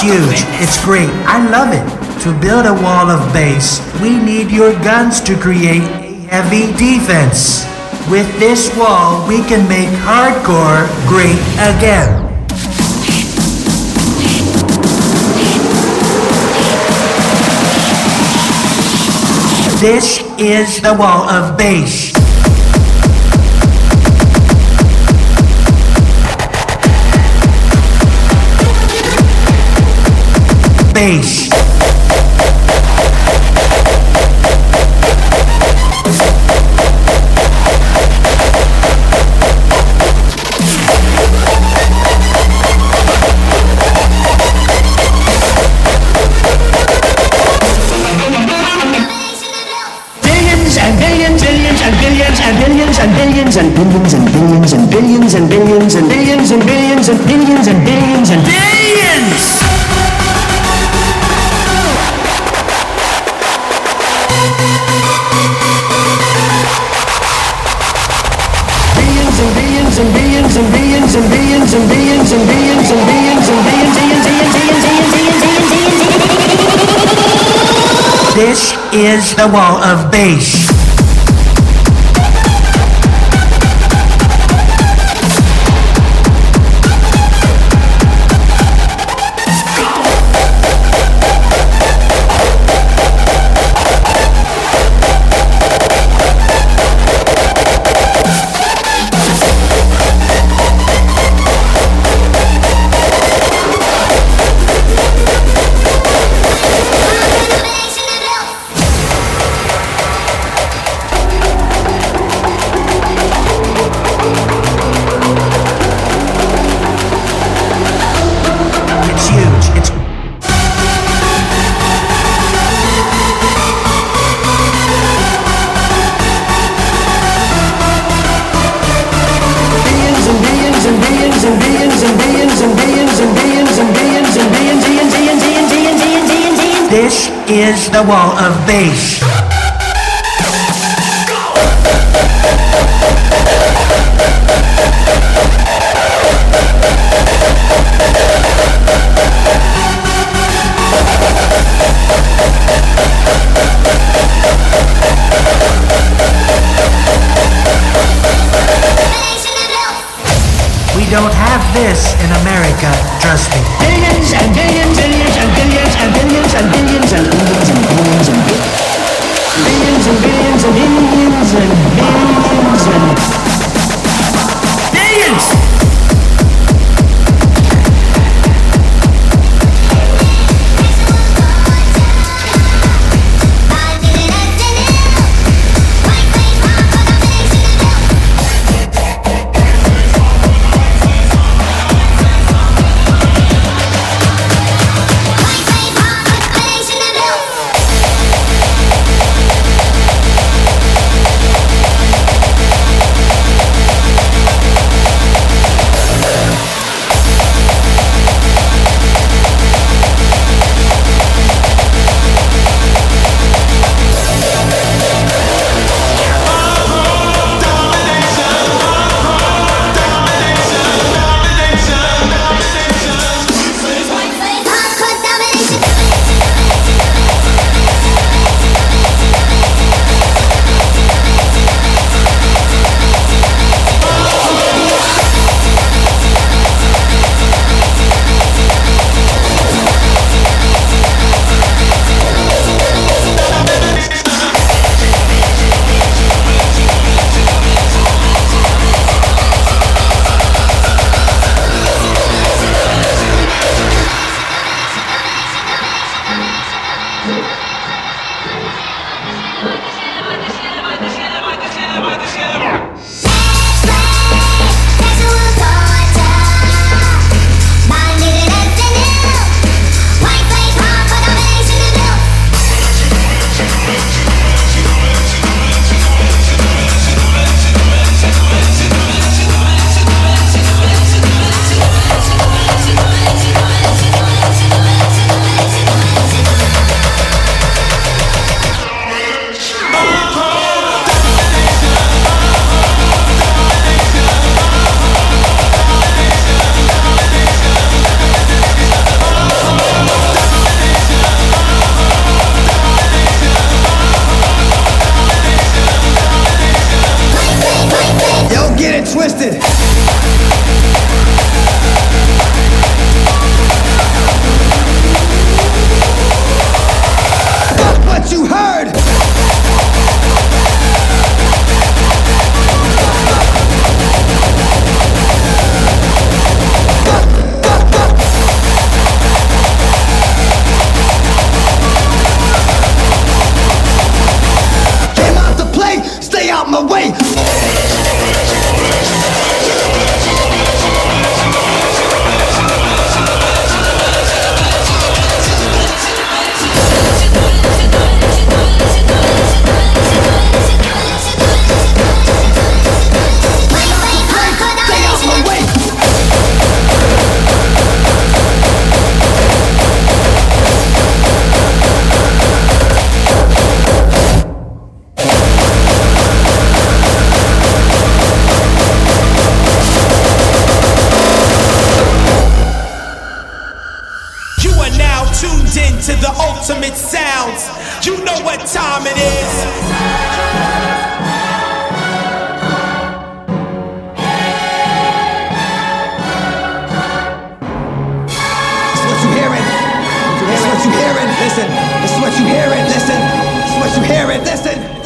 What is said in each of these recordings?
It's huge. It's great. I love it. To build a wall of bass, we need your guns to create a heavy defense. With this wall, we can make hardcore great again. This is the wall of bass. Bass. and billions and billions and billions and billions and billions and billions and billions and billions and billions This is the wall of bass. Is the wall of bass. We don't have this in America, trust me. Billions and billions, billions and billions and billions and billions and billions and billions and billions and billions and billions and billions and billions. Tuned in to the ultimate sounds. You know what time it is. This is what you hearing. This is what you hearing. Listen. This is what you hearing. Listen. This is what you hearing. Listen.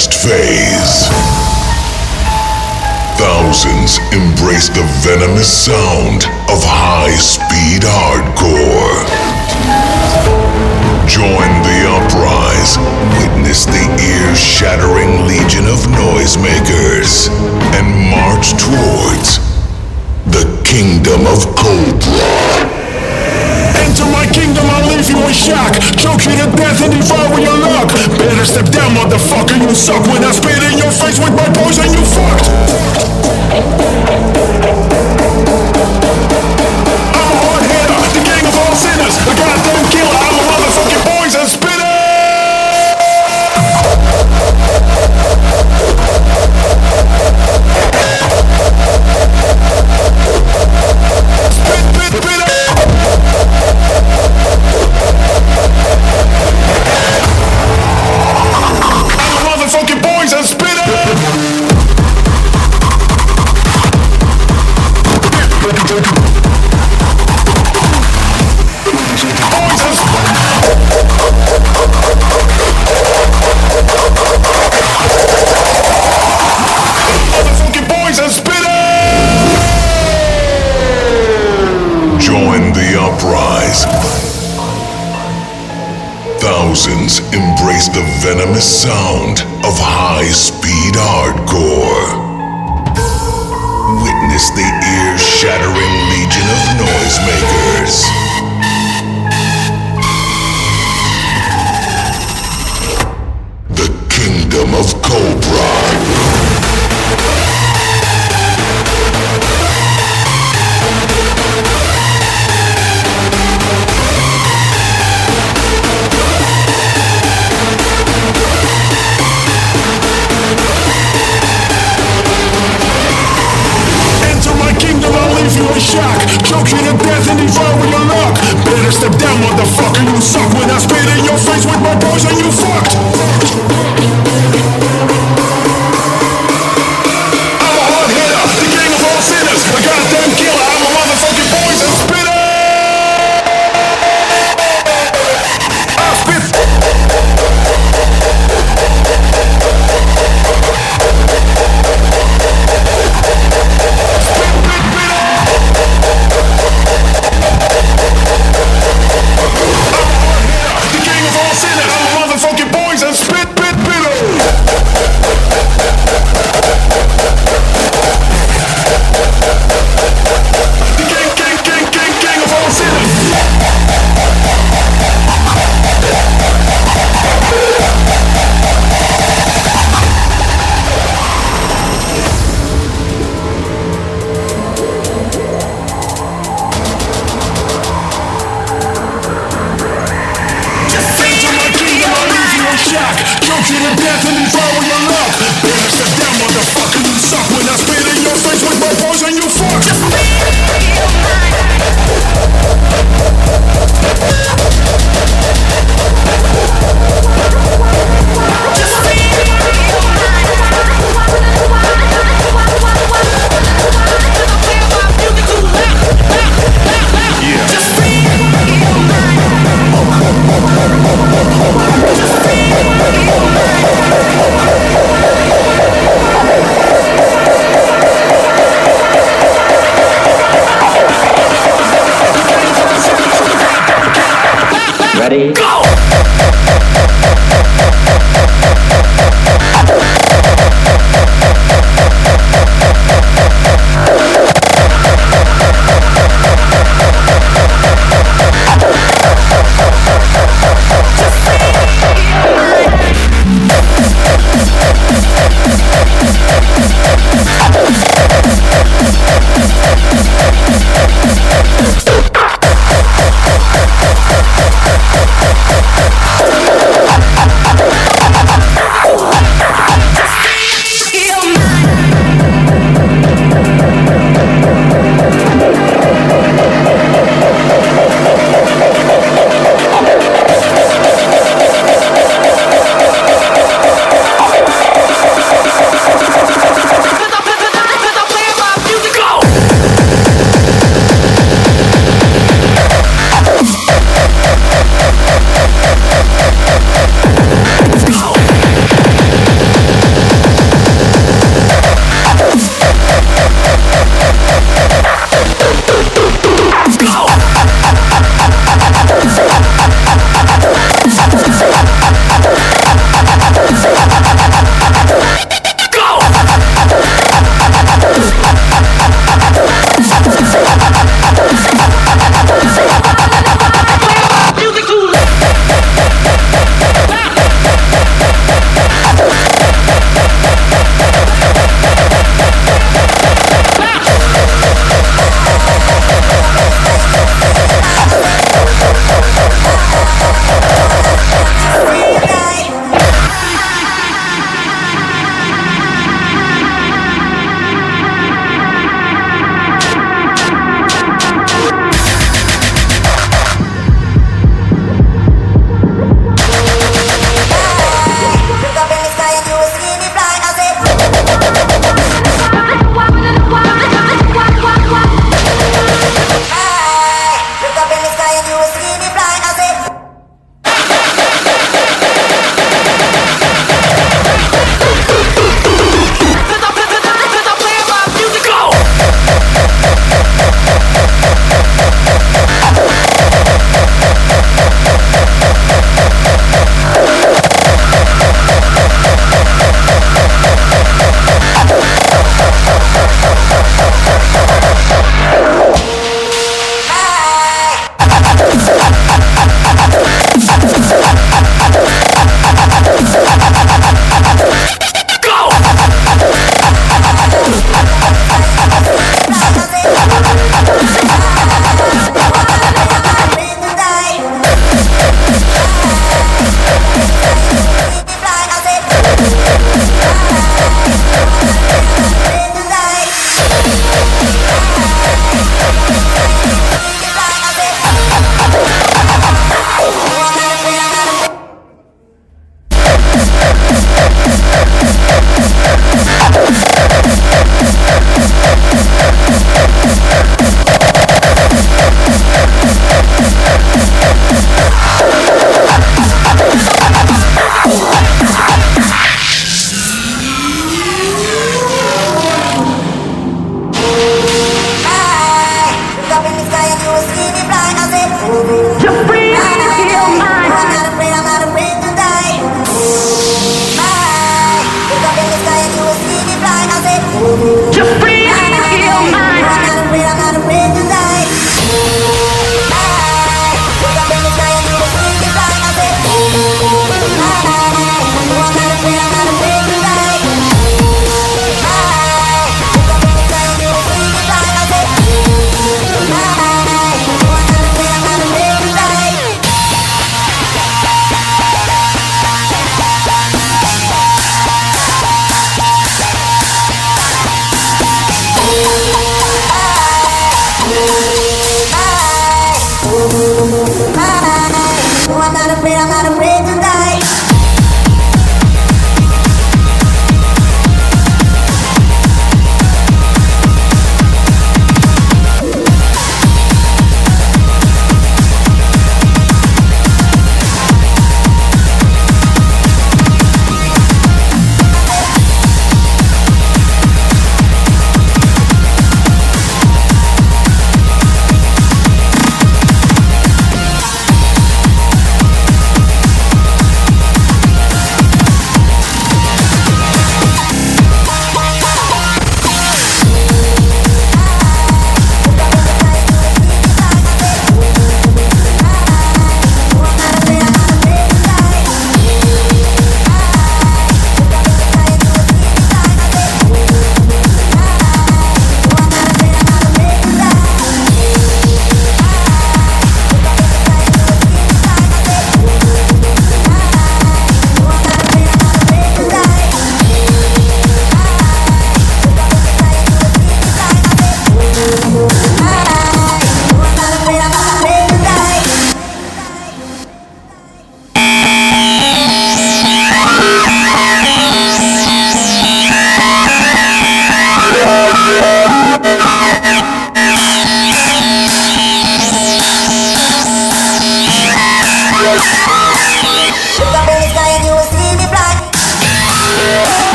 next phase. Thousands embrace the venomous sound of high speed hardcore. Join the uprise, witness the ear shattering legion of noisemakers, and march towards the kingdom of Cobra. Enter my kingdom, I'll leave you in shock. Choke you to death and devour your luck. Better step down, motherfucker, you suck. When I spit in your face with my poison, you fucked. I'm a hard hitter, the gang of all sinners. the sound of high speed.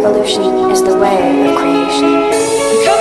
Evolution is the way of creation.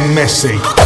Messy.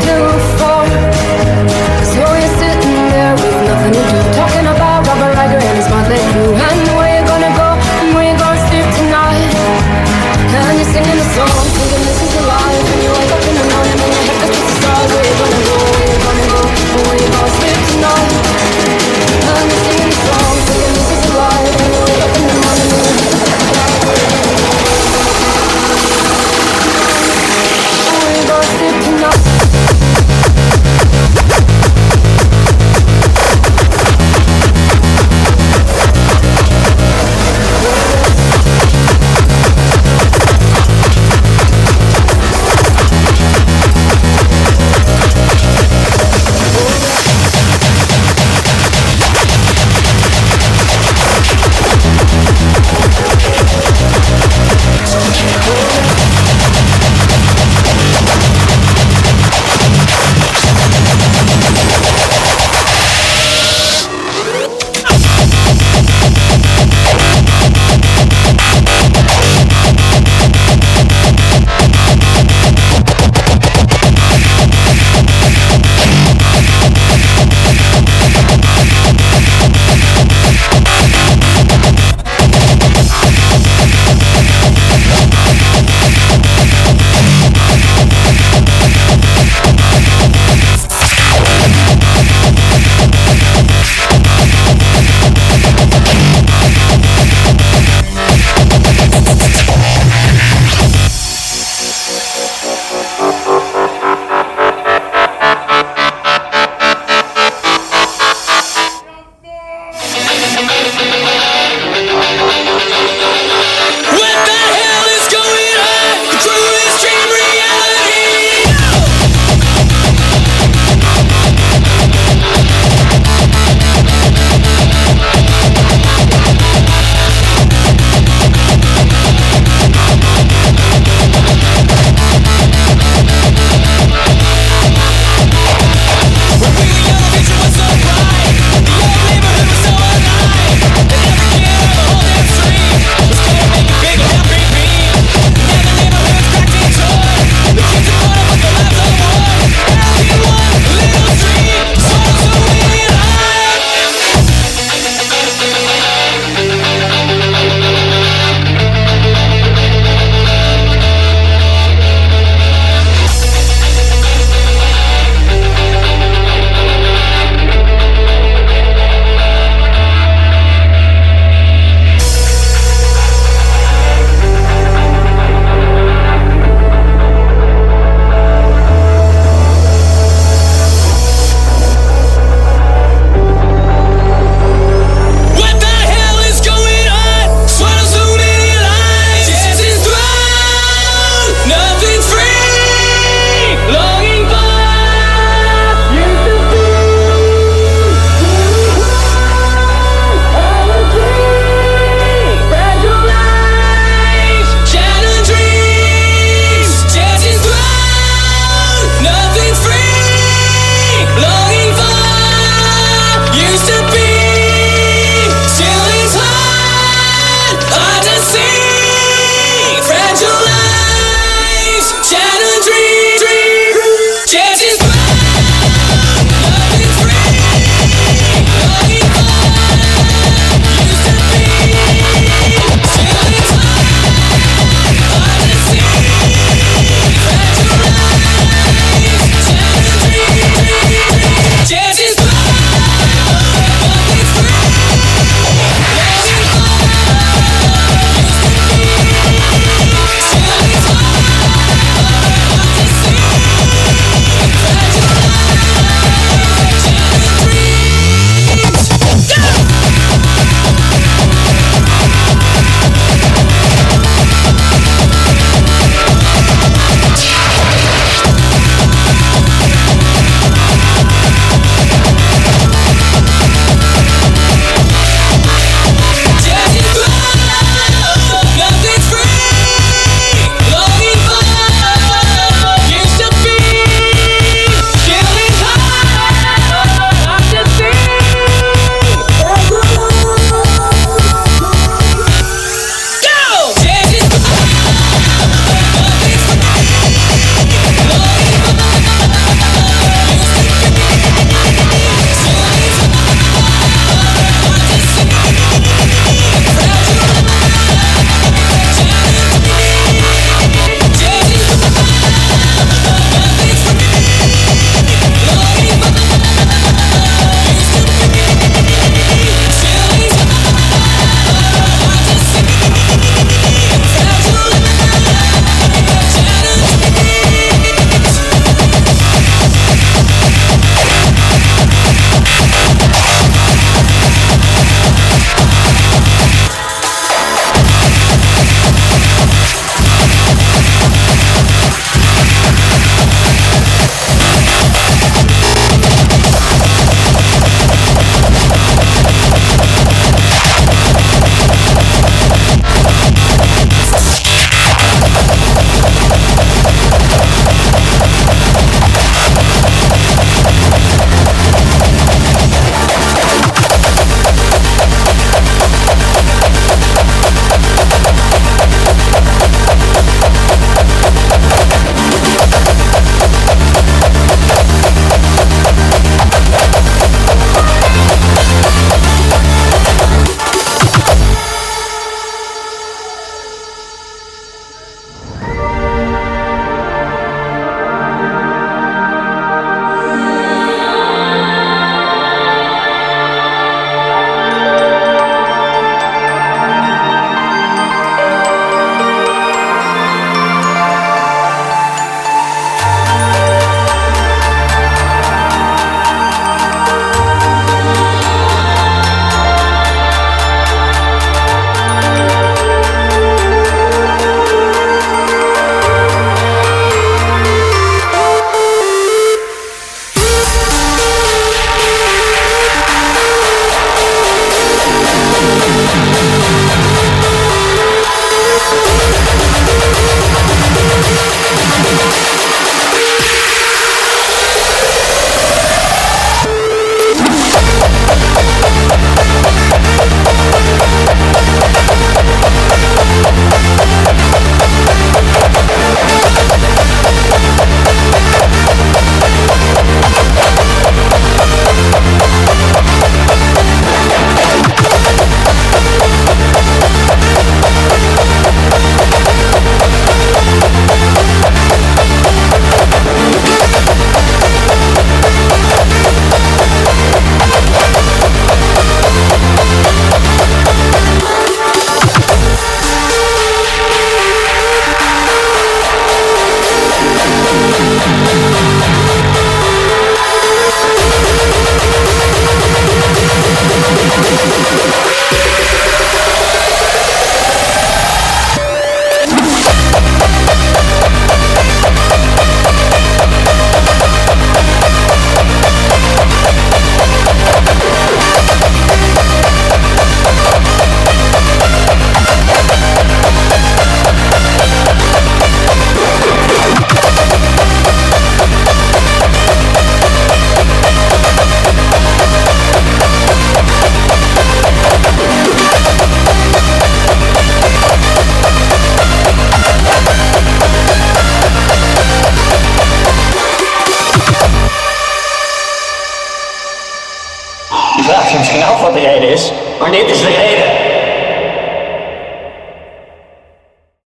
down to